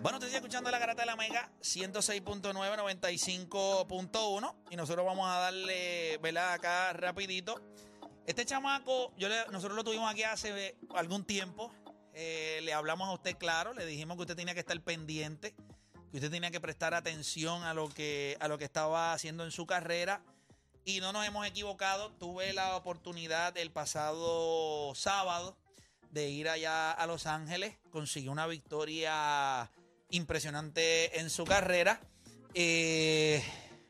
Bueno, te estoy escuchando la garata de la Mega 106.9, 95.1 y nosotros vamos a darle, ¿verdad? Acá rapidito. Este chamaco, yo nosotros lo tuvimos aquí hace algún tiempo. Eh, le hablamos a usted claro, le dijimos que usted tenía que estar pendiente, que usted tenía que prestar atención a lo que, a lo que estaba haciendo en su carrera. Y no nos hemos equivocado. Tuve la oportunidad el pasado sábado de ir allá a Los Ángeles. Consiguió una victoria impresionante en su carrera. Eh,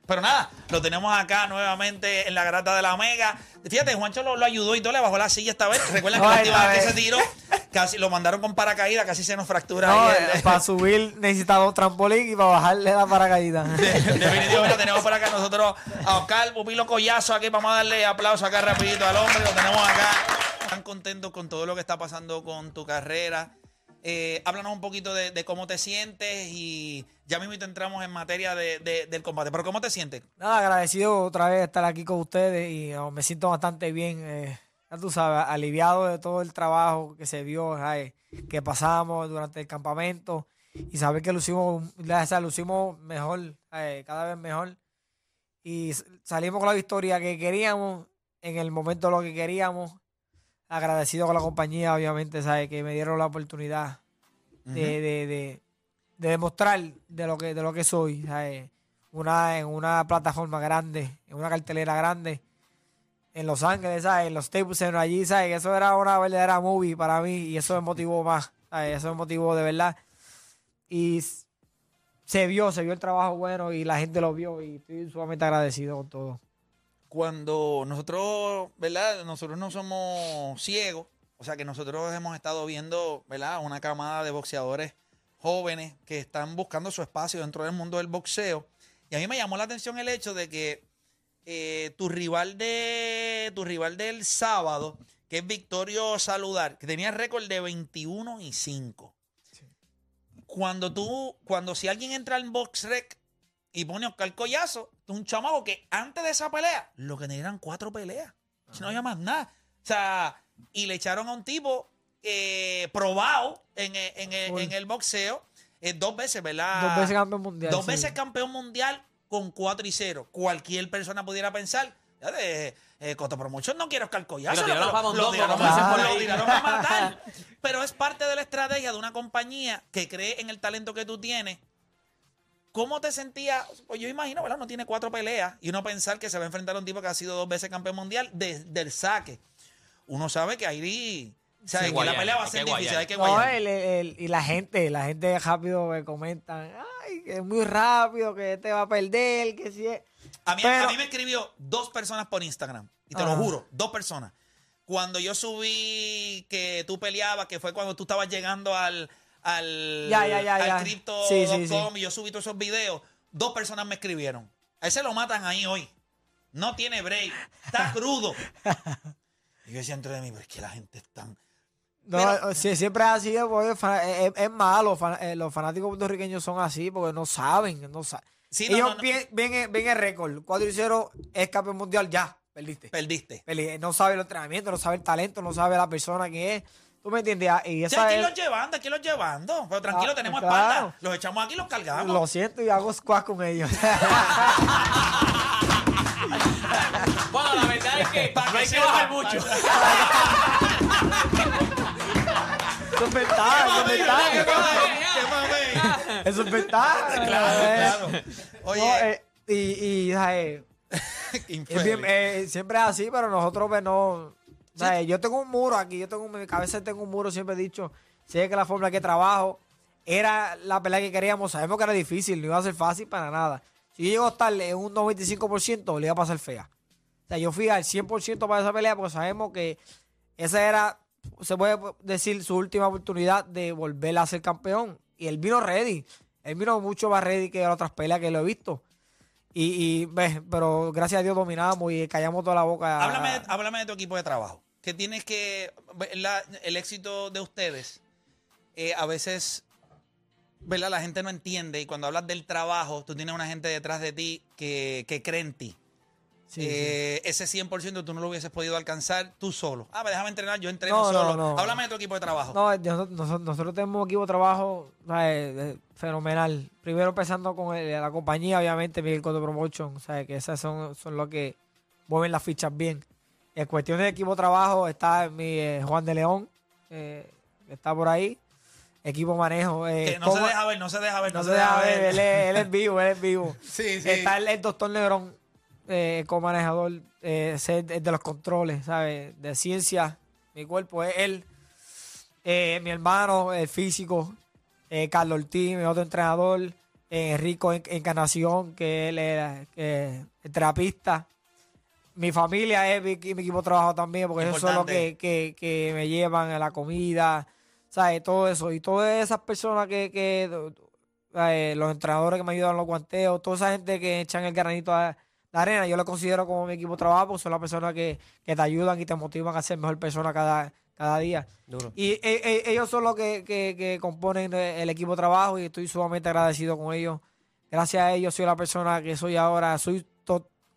pero nada, lo tenemos acá nuevamente en la grata de la Mega. Fíjate, Juancho lo, lo ayudó y todo, le bajó la silla esta vez. Recuerda que la esta última vez que se tiró, casi lo mandaron con paracaídas, casi se nos fractura No, eh, el- para subir necesitaba un trampolín y para bajarle la paracaídas. Definitivamente tenemos por acá nosotros a Oscar Pupilo Collazo aquí. Vamos a darle aplauso acá rapidito al hombre. Lo tenemos acá. Están contentos con todo lo que está pasando con tu carrera. Eh, háblanos un poquito de, cómo te sientes y ya mismo entramos en materia de- de- del combate. Pero ¿cómo te sientes? Nada, agradecido otra vez estar aquí con ustedes y oh, me siento bastante bien. eh, tú sabes, aliviado de todo el trabajo que se vio, que pasamos durante el campamento y saber que lucimos, o sea, lucimos mejor, cada vez mejor. Y salimos con la victoria que queríamos, en el momento lo que queríamos. Agradecido con la compañía, obviamente, ¿sabes? que me dieron la oportunidad de, de, de, de demostrar de lo que de lo que soy ¿sabes? una en una plataforma grande en una cartelera grande en Los Ángeles ¿sabes? en los Staples Center allí ¿sabes? eso era una verdadera movie para mí y eso me motivó más ¿sabes? eso me motivó de verdad y se vio se vio el trabajo bueno y la gente lo vio y estoy sumamente agradecido con todo Cuando nosotros, ¿verdad? Nosotros no somos ciegos. O sea que nosotros hemos estado viendo, ¿verdad? Una camada de boxeadores jóvenes que están buscando su espacio dentro del mundo del boxeo. Y a mí me llamó la atención el hecho de que eh, tu rival de tu rival del sábado, que es Victorio Saludar, que tenía récord de 21 y 5. Cuando tú, cuando si alguien entra en BoxRec y pone a Oscar Collazo, un chamaco que antes de esa pelea, lo que tenía eran cuatro peleas. Si no había más nada. O sea, y le echaron a un tipo eh, probado en, el- en el- Full. en el boxeo, eh, dos veces, ¿verdad? dos veces campeón mundial Dos sí. veces campeón mundial con 4 y 0. Cualquier persona pudiera pensar, ya de eh, Coto Promotion no quiero Oscar Collazo. Lo tiraron a matar. Pero es parte de la estrategia de una compañía que cree en el talento que tú tienes. ¿Cómo te sentías? Pues yo imagino, ¿verdad? No tiene cuatro peleas y uno pensar que se va a enfrentar a un tipo que ha sido dos veces campeón mundial desde el saque. Uno sabe que ahí, sabe Sí, que guayar, la pelea va a ser difícil, guayar. hay que No, el- el- y la gente, la gente rápido me comentan, ay, que es muy rápido, que este va a perder, que si es... A mí, Pero- a mí me escribió dos personas por Instagram. Y te lo juro, dos personas. Cuando yo subí que tú peleabas, que fue cuando tú estabas llegando al, al, Ya, ya, ya, al. Crypto.com Sí, sí, sí. y yo subí todos esos videos, dos personas me escribieron. A ese lo matan ahí hoy. No tiene break. Está crudo. y yo decía entre de mí, pero es que la gente es tan... No, eh, sí, siempre es así, es, es malo, fa- eh, los fanáticos puertorriqueños son así, porque no saben, no saben. Sí, Ellos no, no. ven, ven el- ven el récord, 4 y 0 es campeón mundial, ya, perdiste. Perdiste. No sabe el entrenamiento, no sabe el talento, no sabe la persona que es. ¿Tú me entiendes? Ah, Y Sí, esa aquí es- los llevando, aquí los llevando. Pero tranquilo, Ah, tenemos claro. espalda. Los echamos aquí y los cargamos. lo siento y hago squash con ellos. Bueno, la verdad es que Pa' no hay que bajar mucho. Eso es ventaja, eso es ventaja. Eso es ventaja. Claro, Eh, claro. no, Oye, eh, y, y ¿sabes? Es bien, eh, siempre es así, pero nosotros pues, no. ¿Sabes? Yo tengo un muro aquí, yo tengo en mi cabeza tengo un muro, siempre he dicho, sé que la forma que trabajo era la pelea que queríamos, sabemos que era difícil, no iba a ser fácil para nada. Si yo llego a estar en un 95%, le iba a pasar fea. O sea, yo fui al 100% para esa pelea porque sabemos que esa era, se puede decir, su última oportunidad de volver a ser campeón. Y él vino ready. Él vino mucho más ready que las otras peleas que lo he visto. Y, y pero gracias a Dios dominamos y callamos toda la boca. háblame, háblame de tu equipo de trabajo. Que tienes que. la- el éxito de ustedes, eh, a veces, ¿verdad? La gente no entiende. Y cuando hablas del trabajo, tú tienes una gente detrás de ti que, que cree en ti. Sí, eh, ese 100% tú no lo hubieses podido alcanzar tú solo. Ah, pues déjame entrenar, yo entreno No, no, solo. no. Háblame de tu equipo de trabajo. No, nosotros, nosotros tenemos un equipo de trabajo ¿sabes? de- fenomenal. Primero empezando con el- la compañía, obviamente, Miguel Cotto Promotion, ¿sabes? que esas son, son los que mueven las fichas bien. En cuestión de equipo trabajo está mi eh, Juan de León, eh, que está por ahí. Equipo manejo. eh, que no se deja ver, no se deja ver, no se deja ver, él es, él es vivo, él es vivo. Sí, sí. Está el, el doctor Negrón, co-manejador ese es de los controles, ¿sabes? De ciencia. Mi cuerpo es él. Mi hermano, el físico. Carlos Ortiz, mi otro entrenador. Enrico En- Encarnación, que él era el terapista. Mi familia es mi, mi equipo de trabajo también, porque ellos son los que, que, que me llevan a la comida, ¿sabes? Todo eso. Y todas esas personas que, que eh, los entrenadores que me ayudan en los guanteos, toda esa gente que echan el granito a la arena, yo lo considero como mi equipo de trabajo, porque son las personas que, que te ayudan y te motivan a ser mejor persona cada, cada día. Duro. Y eh, eh, ellos son los que, que- que componen el equipo de trabajo y estoy sumamente agradecido con ellos. Gracias a ellos soy la persona que soy ahora. Soy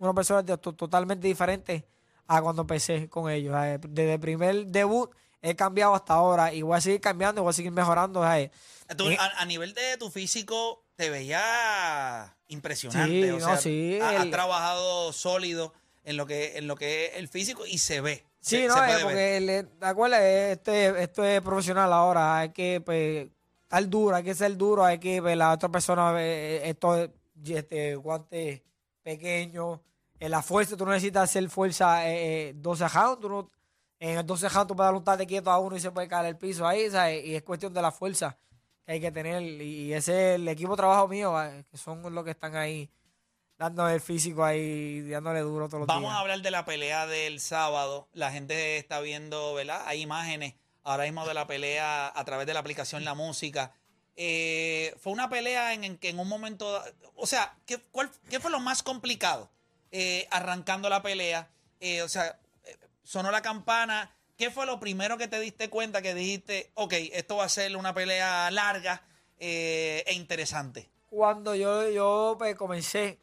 to- una persona de- to- totalmente diferente a cuando empecé con ellos. ¿sabes? Desde el primer debut he cambiado hasta ahora y voy a seguir cambiando y voy a seguir mejorando. ¿sabes? Tú, Eh, a, a nivel de tu físico, te veía impresionante. Sí, o no, sea, sí, ha- has el- trabajado sólido en lo que en lo que es el físico y se ve. Sí, se, no, se es ver. porque, le- ¿te acuerdas? Este, esto es profesional ahora. Hay que pues, estar duro, hay que ser duro, hay que pues, la otra persona, eh, esto es este, guante pequeño. En la fuerza, tú no necesitas hacer fuerza eh, eh, 12 rounds. Tú no, en el 12 rounds tú puedes dar un tate quieto a uno y se puede caer el piso ahí, ¿sabes? Y es cuestión de la fuerza que hay que tener. Y ese es el equipo de trabajo mío, eh, que son los que están ahí dando el físico ahí, dándole duro todos los Vamos días. a hablar de la pelea del sábado. La gente está viendo, ¿verdad? Hay imágenes ahora mismo de la pelea a través de la aplicación La Música. Eh, fue una pelea en, en que en un momento, o sea, ¿qué, cuál- qué fue lo más complicado? Eh, arrancando la pelea, eh, o sea, eh, sonó la campana. ¿Qué fue lo primero que te diste cuenta que dijiste, ok, esto va a ser una pelea larga eh, e interesante? cuando yo, yo pues, comencé,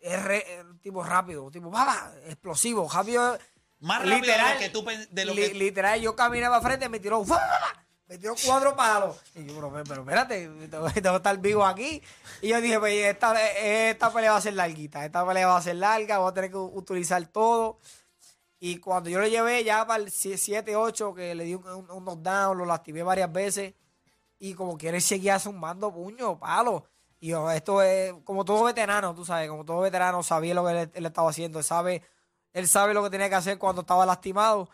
es re- es un tipo rápido, tipo ¡papa! explosivo, rápido. Más rápido de lo que tú de lo li- que- Literal, yo caminé para frente, me tiró, ¡fa! Me cuatro palos. Y yo, pero, pero espérate, tengo, tengo que estar vivo aquí. Y yo dije, pues esta, esta pelea va a ser larguita, esta pelea va a ser larga, voy a tener que utilizar todo. Y cuando yo lo llevé ya para el 7-8, que le di un, un, un knockdown, lo lastimé varias veces. Y como quiere seguía zumbando puño, palo. Y yo, esto es como todo veterano, tú sabes, como todo veterano sabía lo que él, él estaba haciendo. Él sabe, él sabe lo que tenía que hacer cuando estaba lastimado.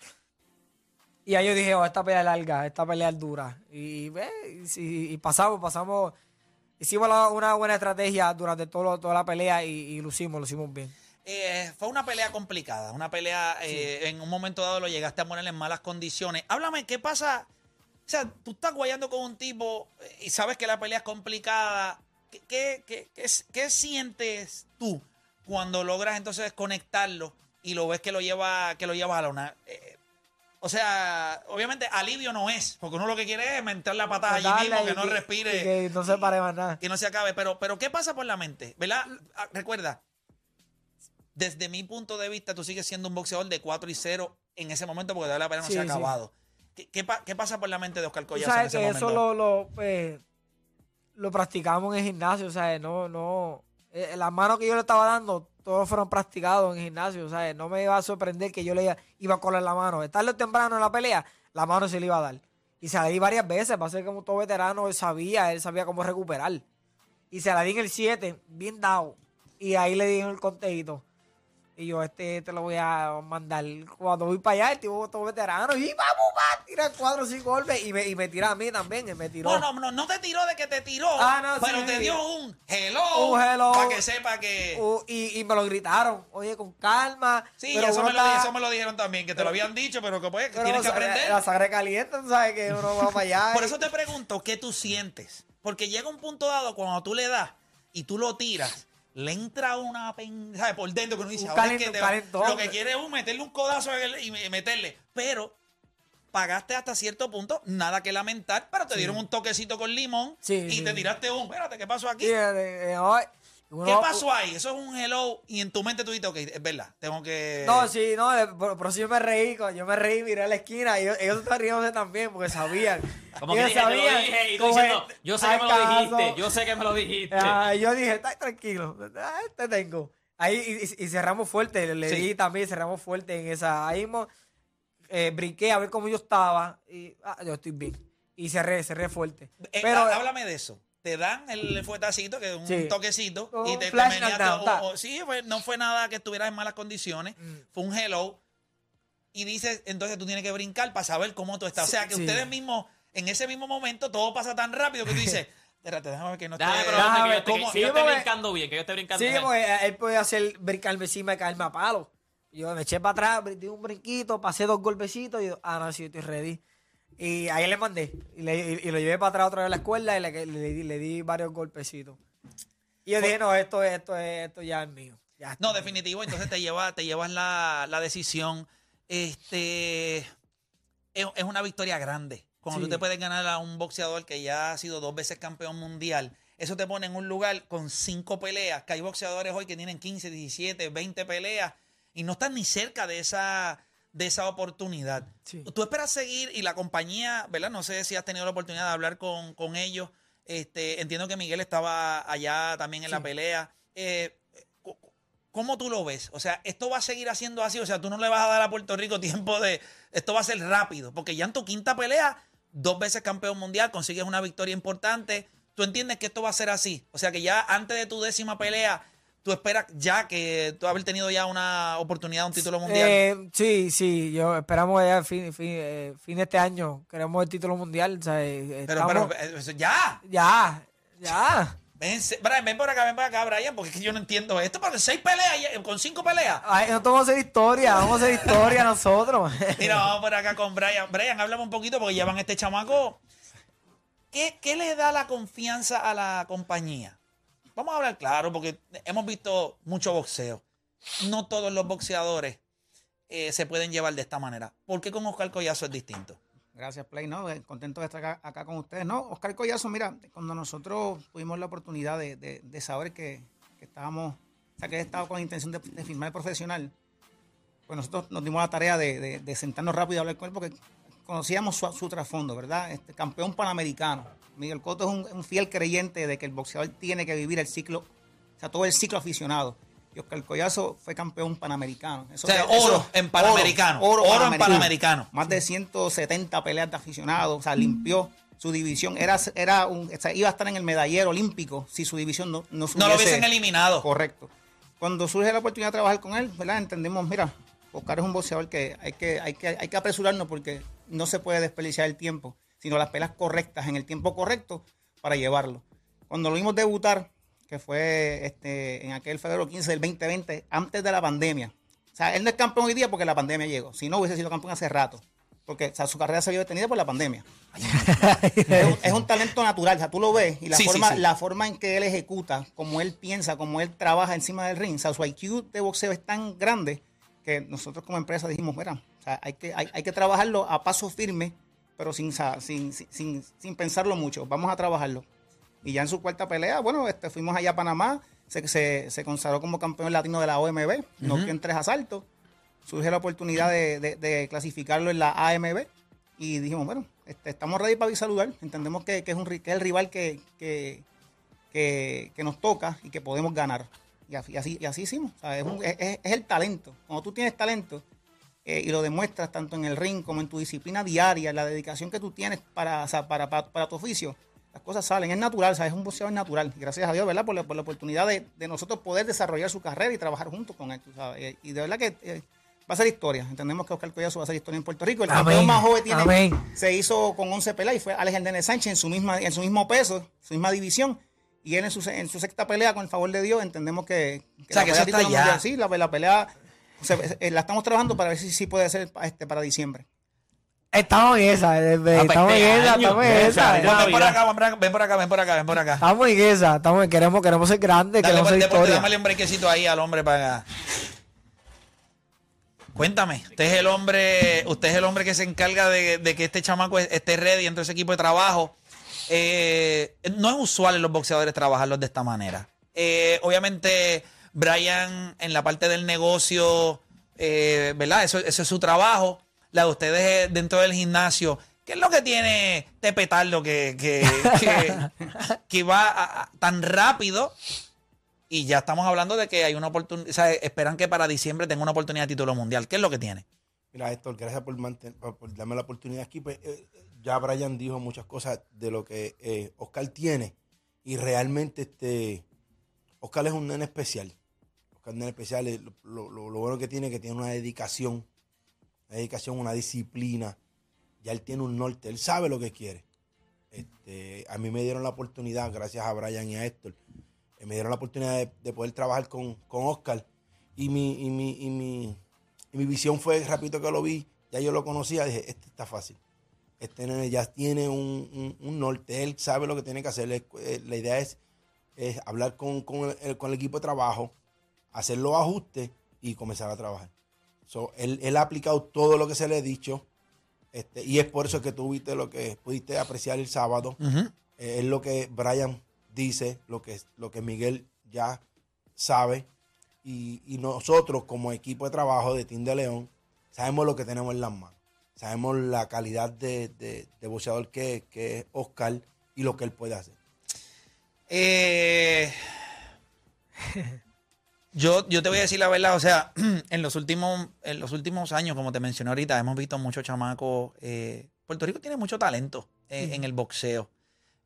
Y ahí yo dije, oh, esta pelea es larga, esta pelea es dura. Y, ve, y, pasamos, pasamos. Hicimos la- una buena estrategia durante todo, toda la pelea y, y lo hicimos, lo hicimos bien. Eh, fue una pelea complicada, una pelea, eh, en un momento dado lo llegaste a poner en malas condiciones. Háblame, ¿qué pasa? O sea, tú estás guayando con un tipo eh, y sabes que la pelea es complicada. ¿Qué, qué, qué- qué s- qué sientes tú cuando logras entonces desconectarlo y lo ves que lo lleva, que lo lleva a la una? O sea, obviamente alivio no es, porque uno lo que quiere es meter la patada allí Darle mismo, que y no respire y que no se pare más nada. que no se acabe. Pero, pero ¿qué pasa por la mente? ¿Verdad? Ah, Recuerda, desde mi punto de vista, tú sigues siendo un boxeador de 4 y 0 en ese momento porque todavía la pelea no Sí, se ha sí. acabado. ¿Qué, qué pa- qué pasa por la mente de Oscar Tú Collazo en sabes ese que momento? eso lo, lo, pues, lo practicamos en el gimnasio, ¿sabes? No, no. eh, las manos que yo le estaba dando, todos fueron practicados en gimnasio, ¿sabes? No me iba a sorprender que yo le iba, a colar la mano. Tarde temprano en la pelea, la mano se le iba a dar. Y se la di varias veces, va a ser como todo veterano, él sabía, él sabía cómo recuperar. Y se la di en el 7, bien dado. Y ahí le di en el conteíto. Y yo, este te lo voy a mandar. Cuando voy para allá, el tipo todo veterano. Y vamos, va, tira cuatro o cinco golpes. Y me, y me tira a mí también. y me tiró. No, no, no, no te tiró de que te tiró, Ah, no, pero sí. te dio un hello. Un hello. Para que sepa que... Uh, y, y me lo gritaron. Oye, con calma. sí, pero eso me, lo, está- eso me lo dijeron también, que te lo habían dicho, pero que pues, pero, tienes que sea, aprender. La sangre caliente, tú sabes que uno va para allá. Por eso te pregunto, ¿qué tú sientes? Porque llega un punto dado cuando tú le das y tú lo tiras, le entra una pen, ¿sabes? por dentro que uno dice, Un ahora es calent- que te lo que quiere es un meterle un codazo en el- y me- meterle. Pero pagaste hasta cierto punto, nada que lamentar, pero te dieron un toquecito con limón Sí, y sí. te tiraste un, espérate, ¿qué pasó aquí? Eh, eh, Uno- ¿Qué pasó ahí? Eso es un hello y en tu mente tú dices, ok, es verdad, tengo que... No, sí, no, pero, pero sí yo me reí, yo me reí, miré a la esquina y ellos, ellos estaban riéndose también porque sabían. Como que ellos dije, te lo dije, y tú como diciendo, es- yo sé que me lo dijiste, yo sé que me lo dijiste. Ah, yo dije, está tranquilo, ah, te tengo. Ahí y, cerramos fuerte, le Sí. di también, cerramos fuerte en esa. Ahí mismo eh, brinqué a ver cómo yo estaba y ah, yo estoy bien. Y cerré, cerré fuerte. Eh, Pero háblame de eso. Te dan el fuetacito, que es un Sí. toquecito, y te, te knockdown, o- o- sí, fue- no fue nada que estuvieras en malas condiciones, Mm. fue un hello. Y dices, entonces tú tienes que brincar para saber cómo tú estás. o sea, que Sí. ustedes mismos, en ese mismo momento, todo pasa tan rápido que tú dices, espérate, déjame ver que no esté... Déjame Déjame que yo que yo sí, esté brincando bien, que yo esté brincando Sí, bien. porque eh, él podía hacer brincarme encima y caerme a palo. Yo me eché para atrás, di un brinquito, pasé dos golpecitos y yo, ah, no, sí, estoy ready. Y ahí le mandé. Y, le- y- y lo llevé para atrás otra vez a la escuela y le, le, le di, varios golpecitos. Y yo dije, no, esto, es- esto, es- esto ya es mío. Ya No, definitivo, entonces te, lleva, te llevas la, la decisión. Este es, es una victoria grande. Cuando Sí. tú te puedes ganar a un boxeador que ya ha sido dos veces campeón mundial, eso te pone en un lugar con cinco peleas, que hay boxeadores hoy que tienen 15, 17, 20 peleas y no están ni cerca de esa, de esa oportunidad. Sí. Tú esperas seguir y la compañía, ¿verdad? No sé si has tenido la oportunidad de hablar con, con ellos. Este, entiendo que Miguel estaba allá también en la pelea. Eh, ¿Cómo tú lo ves? O sea, ¿esto va a seguir haciendo así? O sea, tú no le vas a dar a Puerto Rico tiempo de... Esto va a ser rápido, porque ya en tu quinta pelea, dos veces campeón mundial, consigues una victoria importante. ¿Tú entiendes que esto va a ser así? O sea, que ya antes de tu décima pelea, tú esperas ya que tú haber tenido ya una oportunidad, un título mundial. Eh, sí, sí, yo esperamos ya fin, fin, eh, fin de este año, queremos el título mundial. o sea, eh, pero, estamos- pero, eh, ya. ya, ya. Ven, Brian, ven por acá, ven por acá, Brian, porque es que yo no entiendo esto. Porque seis peleas, ya- con cinco peleas. Ay, nosotros vamos a hacer historia, vamos a hacer historia nosotros. Mira, vamos por acá con Brian. Brian, háblame un poquito porque llevan este chamaco. ¿Qué, qué le da la confianza a la compañía? Vamos a hablar claro, porque hemos visto mucho boxeo. No todos los boxeadores eh, se pueden llevar de esta manera. ¿Por qué con Oscar Collazo es distinto? Gracias, Play. No, Eh, contento de estar acá, con ustedes. No, Oscar Collazo, mira, cuando nosotros tuvimos la oportunidad de, saber que, estábamos, o sea, que estaba con la intención de, firmar el profesional, pues nosotros nos dimos la tarea de sentarnos rápido y hablar con él porque conocíamos su, su trasfondo, ¿verdad? Este campeón panamericano. Miguel Cotto es un, un fiel creyente de que el boxeador tiene que vivir el ciclo, o sea, todo el ciclo aficionado. Y Oscar Collazo fue campeón panamericano. Eso- O sea, eso- oro en Panamericano. Oro en Panamericano. Más de 170 peleas de aficionados, o sea, limpió su división. Era, era un, o sea, iba a estar en el medallero olímpico si su división no, no, No lo hubiese- hubiesen eliminado. Correcto. Cuando surge la oportunidad de trabajar con él, ¿verdad? Entendimos, mira, Oscar es un boxeador que hay que, hay que, hay que apresurarnos porque no se puede desperdiciar el tiempo, sino las peleas correctas en el tiempo correcto para llevarlo. Cuando lo vimos debutar, que fue este, en aquel febrero 15 del 2020, antes de la pandemia. O sea, él no es campeón hoy día porque la pandemia llegó. Si no, hubiese sido campeón hace rato. Porque o sea, su carrera se vio detenida por la pandemia. es, un, es un talento natural. O sea, tú lo ves y la, Sí, forma, sí. la forma en que él ejecuta, como él piensa, como él trabaja encima del ring. O sea, su IQ de boxeo es tan grande que nosotros como empresa dijimos, mira, sea, hay, que, hay, hay que trabajarlo a paso firme, pero sin, sin, sin, sin, sin pensarlo mucho. Vamos a trabajarlo. Y ya en su cuarta pelea, bueno, este, fuimos allá a Panamá, se, se, se consagró como campeón latino de la OMB, no en tres asaltos. Surge la oportunidad de, de- de clasificarlo en la AMB y dijimos, bueno, este, estamos ready para saludar. Entendemos que, que es, un, que es el rival que, que, que, que nos toca y que podemos ganar. Y así, y hicimos. O sea, es, un- es- es- es el talento. Cuando tú tienes talento eh, y lo demuestras tanto en el ring como en tu disciplina diaria, la dedicación que tú tienes para, o sea, para, para, para tu oficio, las cosas salen. Es natural, sea, es un boxeador natural. Y gracias a Dios, ¿verdad? Por la, por la oportunidad de, de nosotros poder desarrollar su carrera y trabajar juntos con él, tú sabes. Y, y de verdad que eh, va a ser historia. Entendemos que Oscar Collazo va a ser historia en Puerto Rico. El campeón más joven tiene, Amén. se hizo con 11 peleas y fue Alex Hernández Sánchez en su, misma, en su mismo peso, su misma división. Y él en su, en su sexta pelea, con el favor de Dios, entendemos que, O sea, que pelea está ya. mundial, sí, la, la pelea eh, la estamos trabajando para ver si, si puede ser este, para diciembre. Estamos en esa, eh, pues, estamos en este esa, estamos en esa. Ven por acá, ven por acá, ven por acá, ven por. Estamos en esa, estamos en- queremos, queremos ser grandes, Dale queremos por el ser historia. dame un brequecito ahí al hombre para. Cuéntame, usted es el hombre, usted es el hombre que se encarga de, de que este chamaco esté ready entre ese equipo de trabajo. Eh, no es usual en los boxeadores trabajarlos de esta manera. Eh, obviamente, Brian en la parte del negocio, eh, ¿verdad? Eso, eso es su trabajo. La de ustedes dentro del gimnasio. ¿Qué es lo que tiene este petardo que, que, que, que va a- a- tan rápido? Y ya estamos hablando de que hay una oportunidad, o sea, esperan que para diciembre tenga una oportunidad de título mundial. ¿Qué es lo que tiene? Mira, Héctor, gracias por- por darme la oportunidad aquí. Pues, eh, ya Brian dijo muchas cosas de lo que eh, Oscar tiene. Y realmente este Oscar es un nene especial. Oscar es un nene especial. eh, Lo, bueno que tiene es que tiene una dedicación. Una dedicación, una disciplina. Ya él tiene un norte. Él sabe lo que quiere. Este, a mí me dieron la oportunidad, gracias a Brian y a Héctor, eh, me dieron la oportunidad de, de poder trabajar con, con Oscar. Y mi, y, mi, y, mi, mi visión fue, rápido que lo vi, ya yo lo conocía, dije, este está fácil. Este nene ya tiene un, un- un norte, él sabe lo que tiene que hacer. Eh, La idea es, es hablar con, con el, con el equipo de trabajo, hacer los ajustes y comenzar a trabajar. So, él, él ha aplicado todo lo que se le ha dicho. Este, y es por eso que tú viste lo que pudiste apreciar el sábado. Eh, es lo que Brian dice, lo que, lo que Miguel ya sabe. Y, y nosotros, como equipo de trabajo de Team de León, sabemos lo que tenemos en las manos. Sabemos la calidad de, de, de boxeador que, que es Oscar y lo que él puede hacer. Eh, yo, yo te voy a decir la verdad, o sea, en los últimos, en los últimos años, como te mencioné ahorita, hemos visto muchos chamacos. eh, Puerto Rico tiene mucho talento eh, en el boxeo.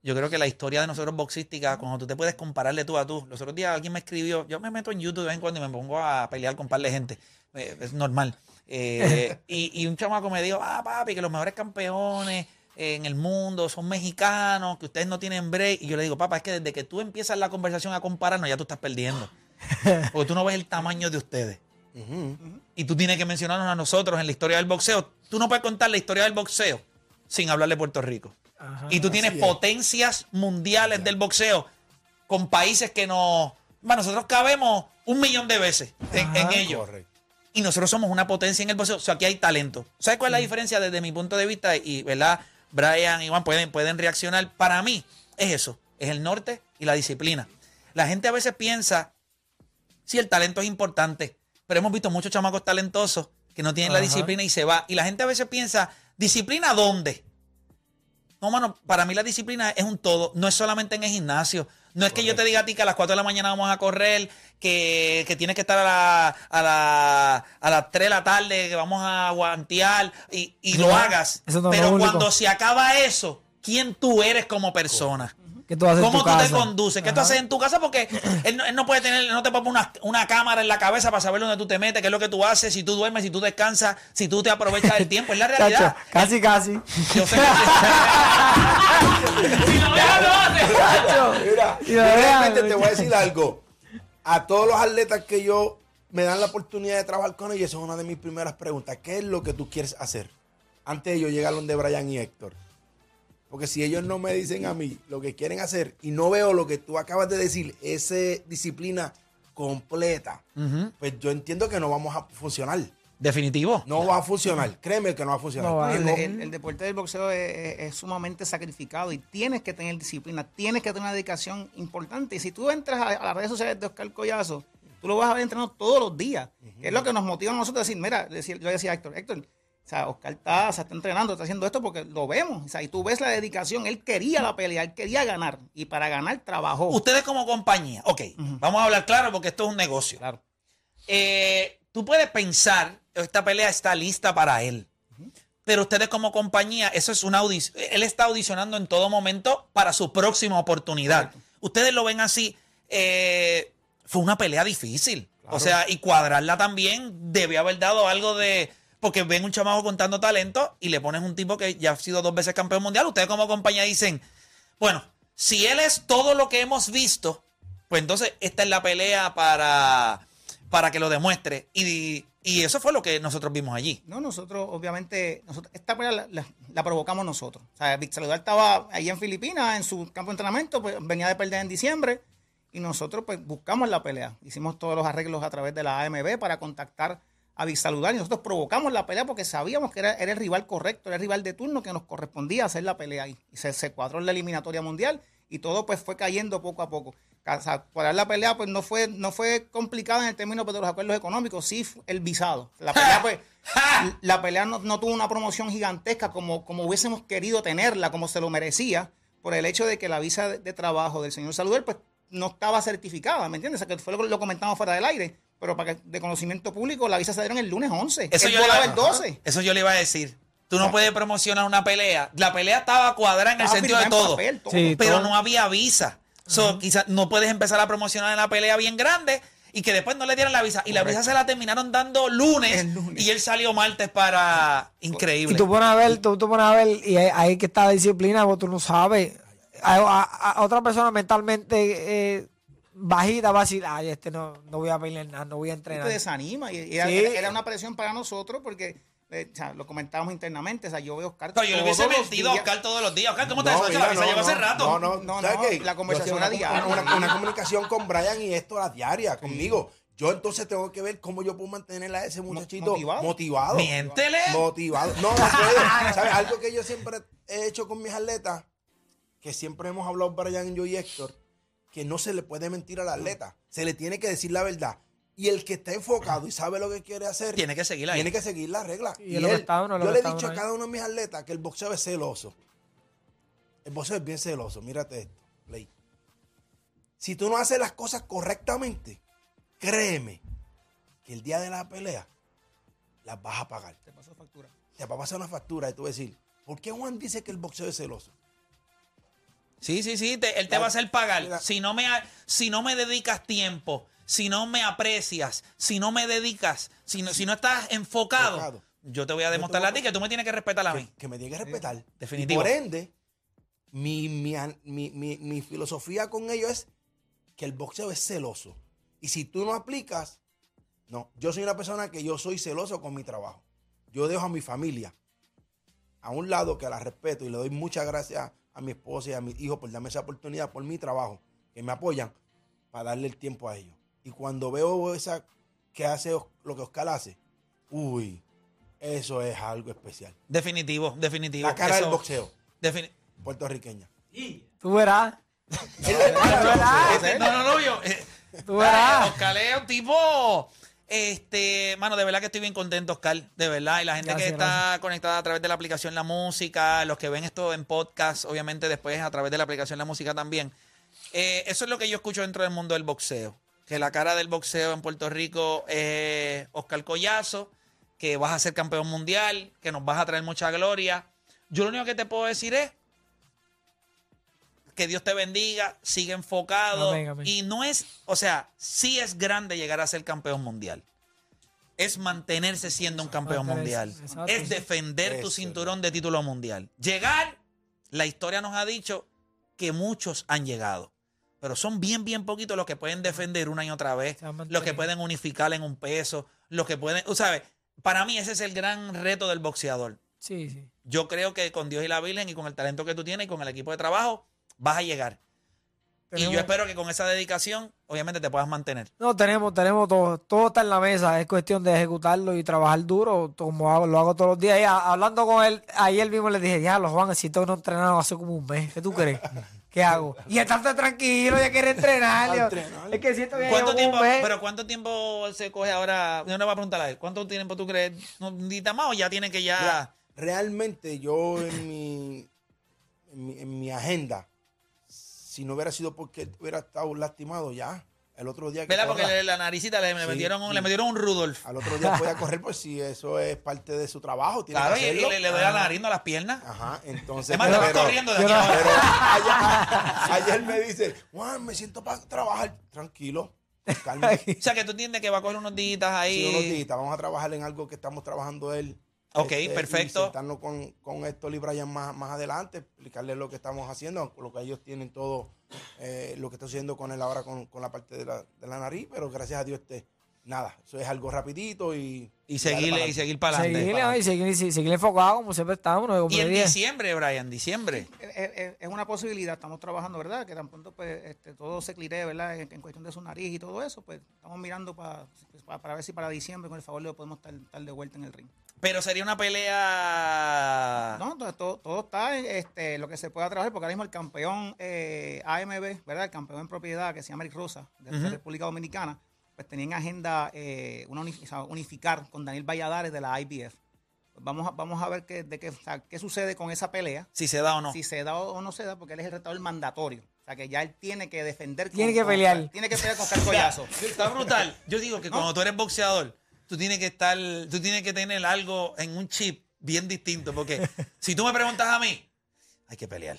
Yo creo que la historia de nosotros boxística, cuando tú te puedes comparar de tú a tú. Los otros días alguien me escribió, yo me meto en YouTube de vez en cuando y me pongo a pelear con un par de gente. Eh, es normal. Y, y un chamaco me dijo, ah, papi, que los mejores campeones en el mundo son mexicanos, que ustedes no tienen break. Y yo le digo, papá, es que desde que tú empiezas la conversación a compararnos, ya tú estás perdiendo. Porque tú no ves el tamaño de ustedes. Y tú tienes que mencionarnos a nosotros en la historia del boxeo. Tú no puedes contar la historia del boxeo sin hablar de Puerto Rico. Ajá. Y tú tienes es. potencias mundiales del boxeo con países que nos... Bueno, nosotros cabemos un millón de veces en, Ajá. en ellos. Correcto. Y nosotros somos una potencia en el boxeo. O sea, aquí hay talento. ¿Sabes cuál es la diferencia desde mi punto de vista? Y, ¿verdad? Brian y Juan pueden, pueden reaccionar. Para mí es eso. Es el norte y la disciplina. La gente a veces piensa, sí, el talento es importante, pero hemos visto muchos chamacos talentosos que no tienen la disciplina y se va. Y la gente a veces piensa, ¿disciplina dónde? No, mano, para mí la disciplina es un todo, no es solamente en el gimnasio. No es que yo te diga a ti que a las 4 de la mañana vamos a correr, que, que tienes que estar a, la, a, la, a las 3 de la tarde, que vamos a guantear y, y lo hagas. no Pero cuando se acaba eso, ¿quién tú eres como persona? ¿Qué tú haces en ¿Cómo tu tú te conduces? ¿Qué tú haces en tu casa? Porque él no, él no puede tener, no te poner una, una cámara en la cabeza para saber dónde tú te metes, qué es lo que tú haces, si tú duermes, si tú descansas, si tú te aprovechas del tiempo. Es la Chacho, realidad. casi, casi. Yo sé que- Si lo deja, lo hace. Chacho. Mira, lo realmente te voy a decir algo. A todos los atletas que yo me dan la oportunidad de trabajar con ellos, esa es una de mis primeras preguntas. ¿Qué es lo que tú quieres hacer? Antes de yo llegar a donde Brian y Héctor. Porque si ellos no me dicen a mí lo que quieren hacer y no veo lo que tú acabas de decir, esa disciplina completa, pues yo entiendo que no vamos a funcionar. Definitivo. No va a funcionar. Créeme que no va a funcionar. No. El, Algo- el- el deporte del boxeo es, es- es sumamente sacrificado y tienes que tener disciplina, tienes que tener una dedicación importante. Y si tú entras a, a las redes sociales de Oscar Collazo, tú lo vas a ver entrenando todos los días. que es lo que nos motiva a nosotros a decir, mira, decir, yo decía a Héctor, Héctor, o sea, Oscar está, se está entrenando, está haciendo esto porque lo vemos. O sea, y tú ves la dedicación, él quería la pelea, él quería ganar. Y para ganar trabajó. Ustedes como compañía, ok, vamos a hablar claro porque esto es un negocio. Claro. Eh, tú puedes pensar, esta pelea está lista para él. Pero ustedes como compañía, eso es una audición. Él está audicionando en todo momento para su próxima oportunidad. Ustedes lo ven así. eh, fue una pelea difícil. O sea, y cuadrarla también debe haber dado algo de. Porque ven un chamaco contando talento y le pones un tipo que ya ha sido dos veces campeón mundial. Ustedes como compañía dicen, bueno, si él es todo lo que hemos visto, pues entonces esta es la pelea para, para que lo demuestre. Y, y eso fue lo que nosotros vimos allí. No, nosotros, obviamente, esta pelea la, provocamos nosotros. O sea, Vic estaba ahí en Filipinas, en su campo de entrenamiento, pues venía de perder en diciembre, y nosotros pues buscamos la pelea. Hicimos todos los arreglos a través de la AMB para contactar a saludar y nosotros provocamos la pelea porque sabíamos que era, era el rival correcto, era el rival de turno que nos correspondía hacer la pelea ahí. Y se, se cuadró en la eliminatoria mundial y todo pues fue cayendo poco a poco. O sea, cuadrar la pelea pues no fue, no fue complicada en el término pues, de los acuerdos económicos, sí el visado. La pelea pues, la pelea no, no tuvo una promoción gigantesca como, como hubiésemos querido tenerla, como se lo merecía, por el hecho de que la visa de, de trabajo del señor Saludel pues no estaba certificada, ¿me entiendes? O sea, que fue lo que lo comentamos fuera del aire, pero para que de conocimiento público la visa se dieron el lunes 11. Eso Él yo, le volaba iba, el 12. eso yo le iba a decir. Tú no puedes promocionar una pelea. La pelea estaba cuadrada en el sentido de todo. papel, todo. Sí. pero todo. no había visa. So, quizás no puedes empezar a promocionar la pelea bien grande y que después no le dieran la visa. Y la visa se la terminaron dando lunes, y él salió martes para... Increíble. Y tú pones a ver, tú, tú pones a ver, y ahí, ahí que está la disciplina, porque tú no sabes. A, a- a otra persona mentalmente eh, bajita va a decir, ay, este no, no voy a pelear nada, no voy a Y entrenar. te desanima. Y, y era, Sí. era- era una presión para nosotros porque eh, o sea, lo comentábamos internamente. O sea, yo veo a Oscar. No, yo le hubiese los mentido a días. Oscar todos los días. Oscar, ¿cómo te No, mira, La no, llegó hace no, rato. No, no, No, ¿sabes no, la conversación diaria. Una, una- una comunicación con Brian y esto a diaria conmigo. Yo entonces tengo que ver cómo yo puedo mantener a ese muchachito motivado. motivado. Miéntele. Motivado. No, no puedo. ¿Sabes? Algo que yo siempre he hecho con mis atletas, que siempre hemos hablado Brian, yo y Héctor, que no se le puede mentir al atleta. Se le tiene que decir la verdad. Y el que está enfocado y sabe lo que quiere hacer, Tiene que seguir ahí. tiene que seguir. Y es lo yo le he dicho a cada uno de mis atletas que el boxeo es celoso. El boxeo es bien celoso. Mírate esto, Play. Si tú no haces las cosas correctamente, créeme que el día de la pelea las vas a pagar. Te pasó factura. Te va a pasar una factura y tú vas a decir, ¿por qué Juan dice que el boxeo es celoso? Sí, sí, sí, te- él te La- va a hacer pagar. la- Si no, me, si no me dedicas tiempo, si no me aprecias, si no me dedicas, si no, si no estás enfocado, Enfocado. yo te voy a demostrar a ti que tú me tienes que respetar a mí. que me tiene que respetar. definitivo. Y por ende, mi, mi, mi- mi- mi filosofía con ellos es que el boxeo es celoso. Y si tú no aplicas, no. Yo soy una persona que yo soy celoso con mi trabajo. Yo dejo a mi familia a un lado que la respeto y le doy muchas gracias a mi esposa y a mis hijos por darme esa oportunidad, por mi trabajo, que me apoyan, para darle el tiempo a ellos. Y cuando veo esa que hace lo que Oscar hace, uy, eso es algo especial. Definitivo, definitivo. La cara Eso- del boxeo defini- puertorriqueña. Tú verás, no, no, no, yo. eh, tú verás. Oscar es un tipo. Este, mano, de verdad que estoy bien contento, Oscar. De verdad. Y la gente Gracias, que está conectada a través de la aplicación La Música, los que ven esto en podcast, obviamente después a través de la aplicación La Música también. Eh, eso es lo que yo escucho dentro del mundo del boxeo. Que la cara del boxeo en Puerto Rico es Oscar Collazo, que vas a ser campeón mundial, que nos vas a traer mucha gloria. Yo lo único que te puedo decir es que Dios te bendiga, sigue enfocado. Amén, amén. Y no es, o sea, sí es grande llegar a ser campeón mundial. Es mantenerse siendo un campeón mundial. exacto, Es defender tu cinturón de título mundial. Llegar, la historia nos ha dicho que muchos han llegado. Pero son bien, bien poquitos los que pueden defender una y otra vez. Los que pueden unificar en un peso. Los que pueden, sabes, para mí ese es el gran reto del boxeador. Sí, sí. Yo creo que con Dios y la Virgen y con el talento que tú tienes y con el equipo de trabajo, vas a llegar. Y yo espero que con esa dedicación, obviamente, te puedas mantener. No, tenemos, tenemos todo, todo está en la mesa, es cuestión de ejecutarlo y trabajar duro, como hago, lo hago todos los días. Y a- hablando con él, ayer mismo le dije, ya, los Juan, necesito no entrenar hace como un mes, ¿qué tú crees? ¿Qué hago? Y estate tranquilo, ya quiere entrenar. Yo-. Es que siento que ¿Cuánto tiempo, un mes. pero cuánto tiempo se coge ahora? Yo no voy a preguntar a él. ¿Cuánto tiempo tú crees? ¿No necesita más o ya tiene que ya? Mira, realmente yo en mi, en mi, en mi agenda, si no hubiera sido porque hubiera estado lastimado ya, el otro día que ¿Verdad? Porque corra, la naricita le, Sí, metieron, sí. le metieron un Rudolf. al otro día podía correr, pues si eso es parte de su trabajo, tiene Claro, que y, le, le doy la nariz, no a las piernas. Ajá, entonces. Es más, te vas pero- corriendo de aquí pero ayer me dice, Juan, me siento para trabajar. Tranquilo, calma. O sea, que tú entiendes que va a coger unos días ahí. Sí, unos días, vamos a trabajar en algo que estamos trabajando él. Ok, Este, perfecto. Y sentarnos con, con Héctor y Brian más, más adelante, explicarles lo que estamos haciendo, lo que ellos tienen todo, eh, lo que está haciendo con él ahora con, con la parte de la, de la nariz, pero gracias a Dios este, nada, eso es algo rapidito y... Y seguirle, y seguir para adelante. Seguirle, ¿no? y seguir, y seguir enfocado como siempre estamos. ¿no? Como Y en diciembre, Brian, diciembre. Es, es- es una posibilidad, estamos trabajando, ¿verdad? Que tan pronto pues, este, todo se clire, ¿verdad? En, en cuestión de su nariz y todo eso, pues estamos mirando para, para, ver si para diciembre, con el favor, le podemos estar, estar de vuelta en el ring. Pero sería una pelea. No, todo, todo, todo está en este, lo que se pueda trabajar, porque ahora mismo el campeón eh, AMB, ¿verdad? El campeón en propiedad que se llama Eric Rosa, de la República Dominicana, pues tenía en agenda eh, una uni- o sea, unificar con Daniel Valladares de la IBF. Pues vamos, a, vamos a ver qué, de qué, o sea, qué sucede con esa pelea, Si se da o no. si se da o no se da, porque él es el retador mandatorio. O sea, que ya él tiene que defender. Tiene con- que con- pelear. tiene que pelear con Oscar Collazo. Está brutal. Yo digo que cuando tú eres boxeador, tú tienes que estar, tú tienes que tener algo en un chip bien distinto. Porque si tú me preguntas a mí, hay que pelear.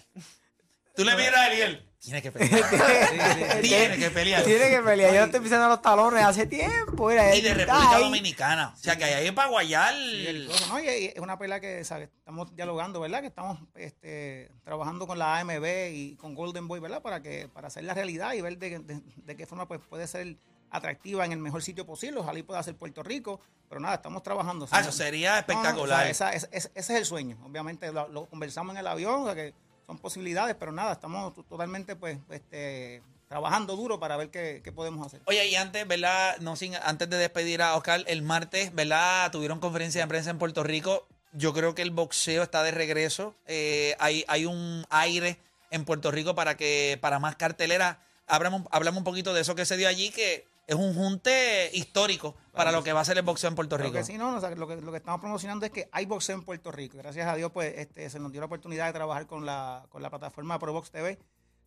Tú le miras a él, tiene que pelear. tiene que pelear. Tiene que pelear. Yo estoy pisando los talones hace tiempo. Mira, Y de República ahí. Dominicana. O sea, que ahí es para guayar. Sí, ¿no? Y es una pelea que ¿sabes? estamos dialogando, ¿verdad? Que estamos este, trabajando con la AMB y con Golden Boy, ¿verdad? Para que para hacer la realidad y ver de, de- de qué forma pues, puede ser atractiva en el mejor sitio posible. Ojalá y pueda ser Puerto Rico. Pero nada, estamos trabajando. Ah, eso sería No, no, espectacular. o sea, esa- es- es- ese es el sueño. Obviamente lo, lo conversamos en el avión, o sea, que son posibilidades, pero nada, estamos to- totalmente pues este, trabajando duro para ver qué, qué podemos hacer. Oye, y antes, ¿verdad? No sin, antes de despedir a Oscar, el martes, ¿verdad? Tuvieron conferencia de prensa en Puerto Rico. Yo creo que el boxeo está de regreso. Eh, hay, hay un aire en Puerto Rico para que, para más cartelera. Hablamos, hablamos un poquito de eso que se dio allí, que es un junte histórico para lo que va a ser el boxeo en Puerto Lo Rico. que sí, no, o sea, lo, que, lo que estamos promocionando es que hay boxeo en Puerto Rico. Gracias a Dios, pues, este, se nos dio la oportunidad de trabajar con la, con la plataforma ProBox TV,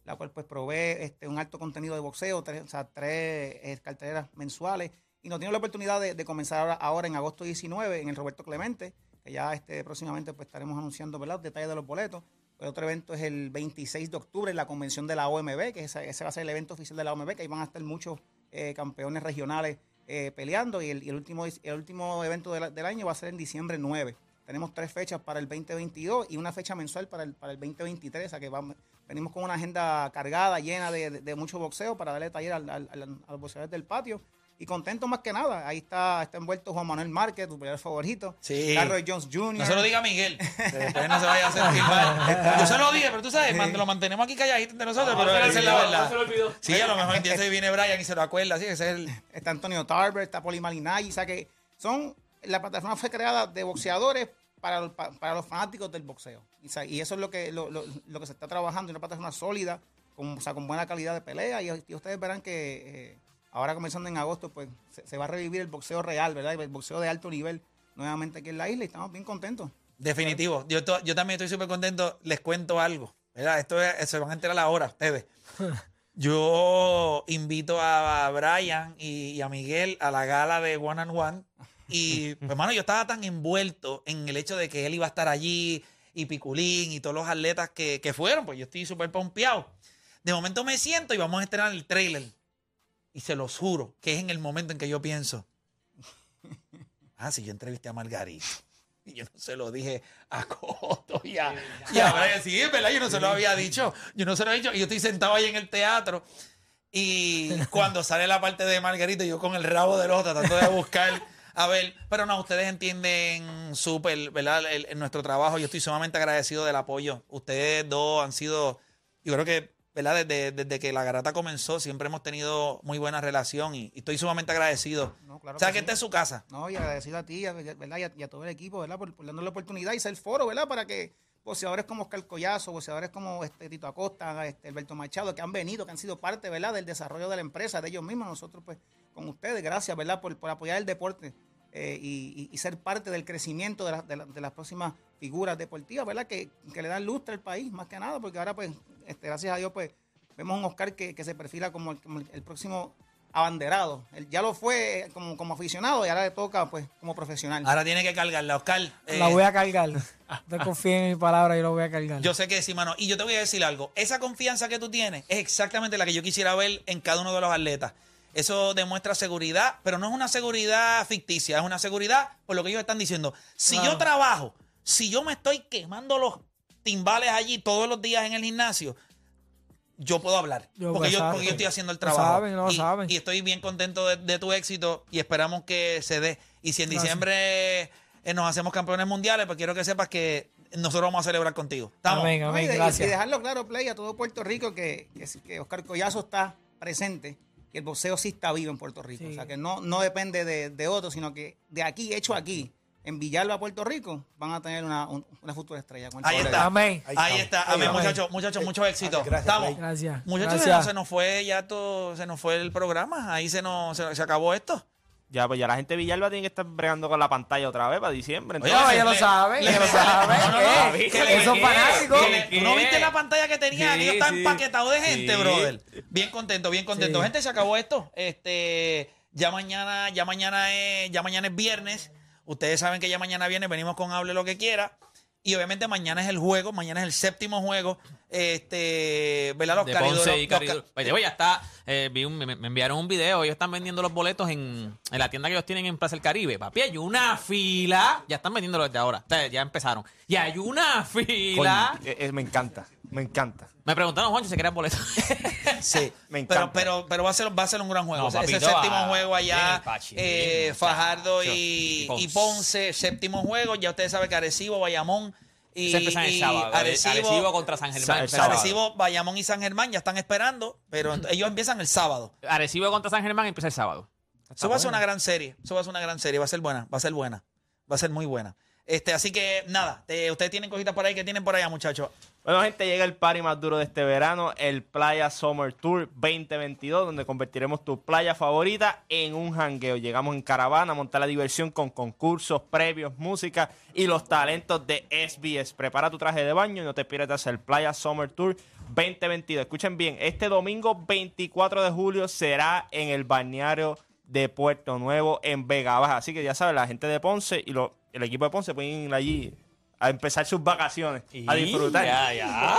la cual pues provee este, un alto contenido de boxeo, tres, o sea, tres eh, mensuales. Y nos tiene la oportunidad de, de comenzar ahora, ahora en agosto 19 en el Roberto Clemente, que ya este, próximamente pues estaremos anunciando ¿verdad? detalles de los boletos. El otro evento es el 26 de octubre, la convención de la OMB, que ese, ese va a ser el evento oficial de la OMB, que ahí van a estar muchos eh, campeones regionales eh, peleando. Y el, y el último, el último evento del año va a ser en diciembre 9. Tenemos tres fechas para el 2022 y una fecha mensual para el, para el 2023. O sea que vamos, venimos con una agenda cargada, llena de, de- mucho boxeo para darle taller al- al- al- a los boxeadores del patio. Y contento más que nada. Ahí está, está envuelto Juan Manuel Márquez, tu peleador favorito. Sí. Carlos Jones Jr. No se lo diga a Miguel, que después no se vaya a sentir mal. Yo se lo dije, pero tú sabes, lo mantenemos aquí calladito entre nosotros, pero esa es la verdad. se lo olvidó. Sí, a lo mejor entiende viene Brian y se lo acuerda, sí, ese es el... está Antonio Tarver, está Poli Malinay, o sea que son, la plataforma fue creada de boxeadores para, los- pa- para los fanáticos del boxeo. Y, o sea, y eso es lo que, lo, lo- lo que se está trabajando, una plataforma sólida, con, o sea, con buena calidad de pelea, y, y ustedes verán que eh, ahora comenzando en agosto, pues se, se va a revivir el boxeo real, ¿verdad? El boxeo de alto nivel nuevamente aquí en la isla y estamos bien contentos. Definitivo. Yo, to- yo también estoy súper contento. Les cuento algo. ¿verdad? Esto es- se van a enterar ahora ustedes. Yo invito a Brian y, y a Miguel a la gala de One and One. Y, hermano, yo estaba tan envuelto en el hecho de que él iba a estar allí y Piculín y todos los atletas que, que fueron, pues yo estoy súper pompeado. De momento me siento y vamos a estrenar el trailer. Y se los juro que es en el momento en que yo pienso, ah, si yo entrevisté a Margarito. Y yo no se lo dije a Coto y a, y a Brian. Sí, verdad, yo no se lo había dicho. Yo no se lo he dicho. Y yo estoy sentado ahí en el teatro. Y cuando sale la parte de Margarito, yo con el rabo del ojo tratando de buscar. A ver, pero no, ustedes entienden súper, ¿verdad? El- el- nuestro trabajo. Yo estoy sumamente agradecido del apoyo. Ustedes dos han sido, yo creo que, ¿verdad? Desde, desde que la garata comenzó, siempre hemos tenido muy buena relación y, y estoy sumamente agradecido. No, claro o sea, que que sí. esta es su casa. No, y agradecido a ti, ¿verdad? Y a, y a todo el equipo, ¿verdad? Por, por darnos la oportunidad y ser foro, ¿verdad? Para que boxeadores como Oscar Collazo, boxeadores como este, Tito Acosta, este, Alberto Machado, que han venido, que han sido parte, ¿verdad? Del desarrollo de la empresa, de ellos mismos, nosotros, pues, con ustedes, gracias, ¿verdad? Por, por apoyar el deporte eh, y, y- y ser parte del crecimiento de, la- de la- de las próximas figuras deportivas, ¿verdad? Que, que le dan lustre al país, más que nada, porque ahora, pues, este, gracias a Dios, pues, vemos un Oscar que, que se perfila como el, como el- el próximo abanderado. Él ya lo fue eh, como, como aficionado y ahora le toca pues como profesional. Ahora tiene que cargarla, Oscar. eh, La voy a cargar. No confíen en mi palabra, yo la voy a cargar. Yo sé que sí, mano. Y yo te voy a decir algo. Esa confianza que tú tienes es exactamente la que yo quisiera ver en cada uno de los atletas. Eso demuestra seguridad, pero no es una seguridad ficticia, es una seguridad por lo que ellos están diciendo. Si yo trabajo, si yo me estoy quemando los timbales allí todos los días en el gimnasio, yo puedo hablar. Yo, porque, yo, porque yo estoy haciendo el Lo trabajo. saben, lo y, saben. y estoy bien contento de, de tu éxito y esperamos que se dé. Y si en Gracias. diciembre eh, nos hacemos campeones mundiales, pues quiero que sepas que nosotros vamos a celebrar contigo. ¿Estamos? Amén, amén. de- y Gracias. dejarlo claro, Play, a todo Puerto Rico que, que, que Oscar Collazo está presente, que el boxeo sí está vivo en Puerto Rico. Sí. O sea, que no, no depende de, de otros, sino que de aquí, hecho aquí, en Villalba, Puerto Rico, van a tener una, un- una futura estrella. con el Ahí está. Amén. Ahí está. Ahí Amén, muchachos, muchachos, mucho éxito. Gracias, Estamos. Gracias. Muchachos, Gracias. se nos fue ya todo, se nos fue el programa. Ahí se nos se, se acabó esto. Ya, pues ya la gente de Villalba tiene que estar bregando con la pantalla otra vez para diciembre. Oye, entonces- No, ya lo le- ya lo saben. No, no, no, ¿qué? que le- Esos fanáticos. ¿Qué le- ¿Tú no viste la pantalla que tenía? Sí, Aquello está sí. empaquetado de gente, Sí. brother. Bien contento, bien contento. Sí. Gente, se acabó esto. Este, ya mañana, ya mañana es, ya mañana es viernes. Ustedes saben que ya mañana viene, venimos con hable lo que quiera. Y obviamente mañana es el juego, mañana es el séptimo juego. Este, ¿verdad? Los de Ponce los Oye, ya está. eh, vi un- me, me enviaron un video. Ellos están vendiendo los boletos en, en la tienda que ellos tienen en Plaza del Caribe. Papi, hay una fila. Ya están vendiéndolos desde ahora. O sea, ya empezaron. Y hay una fila. Coño, eh, eh, me encanta, me encanta. Me preguntaron, Juancho, si querían boletos. Sí, Me pero, encanta. pero, pero va a ser, va a ser un gran juego. No, papito, séptimo ah, juego allá, Pachi, eh, Fajardo y. Y Ponce. y Ponce, séptimo juego. Ya ustedes saben que Arecibo, Bayamón y, Se empiezan el y sábado. Arecibo, Arecibo contra San Sa- Germán. el el sábado. Arecibo, Bayamón y San Germán ya están esperando, pero ellos empiezan el sábado. Arecibo contra San Germán empieza el sábado. Eso va a ser una gran serie. Eso va a ser una gran serie. Va a ser buena. Va a ser buena. Va a ser muy buena. Este, así que nada, ustedes tienen cositas por ahí que tienen por allá, muchachos. Bueno, gente, llega el party más duro de este verano, el Playa Summer Tour 2022, donde convertiremos tu playa favorita en un jangueo. Llegamos en caravana a montar la diversión con concursos, previos, música y los talentos de SBS. Prepara tu traje de baño y no te pierdas el Playa Summer Tour 2022. Escuchen bien, este domingo 24 de julio será en el balneario de Puerto Nuevo en Vega Baja. Así que ya saben, la gente de Ponce y el equipo de Ponce pueden ir allí a empezar sus vacaciones, a disfrutar. Ya, ya.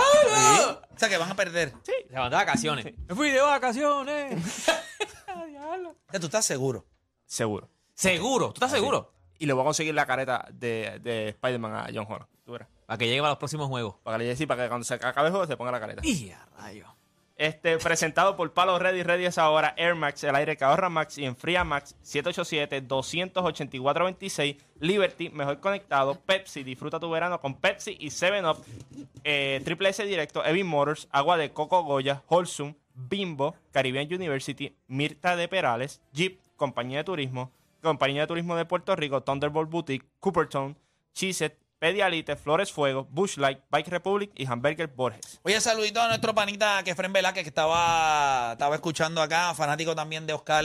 O sea que van a perder. Se van de vacaciones. Me fui de vacaciones. O sea, Tú estás seguro. Seguro. seguro. ¿Tú estás seguro? Y le voy a conseguir la careta de, de Spider-Man a John Holland. Tú verás. Para que llegue para los próximos juegos. Para que le sí, para que cuando se acabe el juego se ponga la careta. Y a rayo. Este, presentado por Palo Ready. Ready es ahora Air Max, el aire que ahorra Max y enfría Max. 787-284-26. Liberty, mejor conectado. Pepsi, disfruta tu verano con Pepsi y 7-Up. Eh, Triple S Directo, Evin Motors, Agua de Coco Goya, Holsum, Bimbo, Caribbean University, Mirta de Perales, Jeep, Compañía de Turismo, Compañía de Turismo de Puerto Rico, Thunderbolt Boutique, Cooperton, Chiset, Pedialite, Flores Fuego, Bushlight, Bike Republic y Hamburger Borges. Oye, saludito a nuestro panita Kefren Velázquez que estaba, estaba escuchando acá, fanático también de Oscar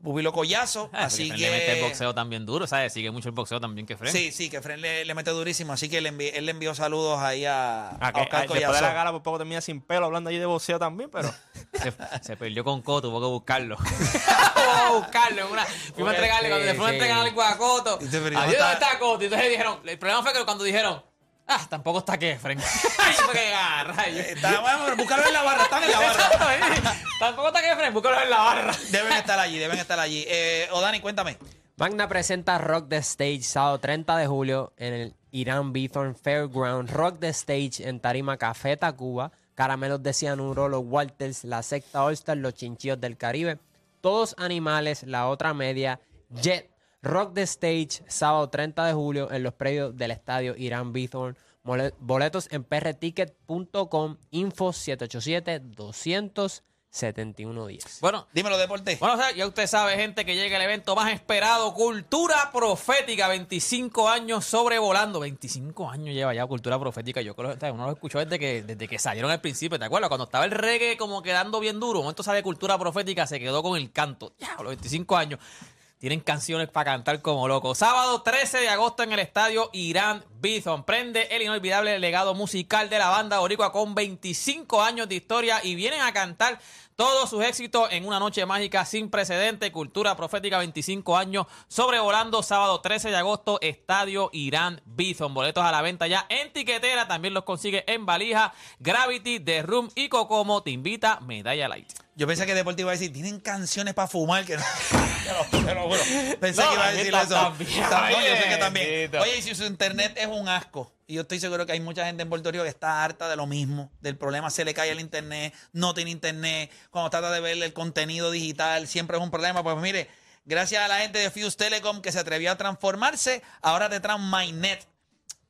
Bubilo Collazo. Ah, así que. Le mete el boxeo también duro, ¿sabes? Sigue mucho el boxeo también que Fred. Sí, sí, que Fren le, le mete durísimo. Así que le envi- él le envió saludos ahí a, a Ah, que, Oscar ah, después de Collazo. la gala por poco termina sin pelo hablando allí de boxeo también, pero Se, se perdió con Coto, tuvo que buscarlo. tuvo que buscarlo. en Una, fuimos a entregarle, cuando le fuimos a entregar algo a Coto. Y te Adiós, perdió, ¿dónde está- está Coto? Y entonces dijeron, el problema fue que cuando dijeron, ah, tampoco está Kefren. Ahí fue que ah, rayos. Está, bueno, búscalo en la barra, están en la barra. tampoco está Kefren, búscalo en la barra. Deben estar allí, deben estar allí. Eh, Odani, cuéntame. Magna presenta Rock the Stage sábado 30 de julio en el Irán Bithorn Fairground. Rock the Stage en Tarima Café Tacuba. Caramelos de cianuro, los Walters, la secta All Star, los chinchillos del Caribe. Todos animales, la otra media, Jet. Rock the Stage sábado 30 de julio en los predios del estadio Irán Bithorn. Boletos en prticket.com. Info 787-200-7110. Bueno, Dímelo, deporte. Bueno, o sea, ya usted sabe, gente, que llega el evento más esperado, Cultura Profética, 25 años sobrevolando. 25 años lleva ya Cultura Profética. Yo creo que uno lo escuchó desde que, desde que salieron al principio, ¿te acuerdas? Cuando estaba el reggae como quedando bien duro, un momento sale Cultura Profética, se quedó con el canto. Ya, los 25 años. Tienen canciones para cantar como locos. Sábado 13 de agosto en el estadio Irán Bithorn. Prende el inolvidable legado musical de la banda Boricua con 25 años de historia y vienen a cantar todos sus éxitos en una noche mágica sin precedente. Cultura Profética 25 años sobrevolando sábado 13 de agosto Estadio Irán Bithorn. Boletos a la venta ya en tiquetera. También los consigue en valija. Gravity, The Room y Cocomo te invita Medalla Light. Yo pensé que Deportivo iba a decir, tienen canciones para fumar. Que no, te lo, te lo juro. Pensé No, que iba a decir eso. también. Yo sé que también. Oye, y si su internet es un asco, y yo estoy seguro que hay mucha gente en Puerto Rico que está harta de lo mismo, del problema, se le cae el internet, no tiene internet, cuando trata de ver el contenido digital, siempre es un problema. Pues mire, gracias a la gente de Fuse Telecom que se atrevió a transformarse, ahora te traen MyNet.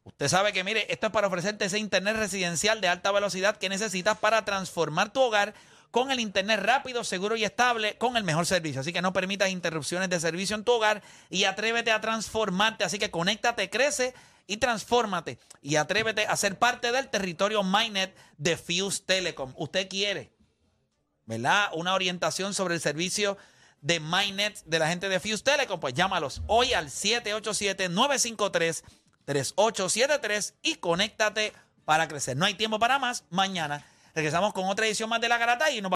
Usted sabe que, mire, esto es para ofrecerte ese internet residencial de alta velocidad que necesitas para transformar tu hogar con el internet rápido, seguro y estable, con el mejor servicio. Así que no permitas interrupciones de servicio en tu hogar y atrévete a transformarte. Así que conéctate, crece y transfórmate. Y atrévete a ser parte del territorio MyNet de Fuse Telecom. Usted quiere, ¿verdad? Una orientación sobre el servicio de MyNet de la gente de Fuse Telecom, pues llámalos hoy al 787-953-3873 y conéctate para crecer. No hay tiempo para más. Mañana regresamos con otra edición más de La Garata y nos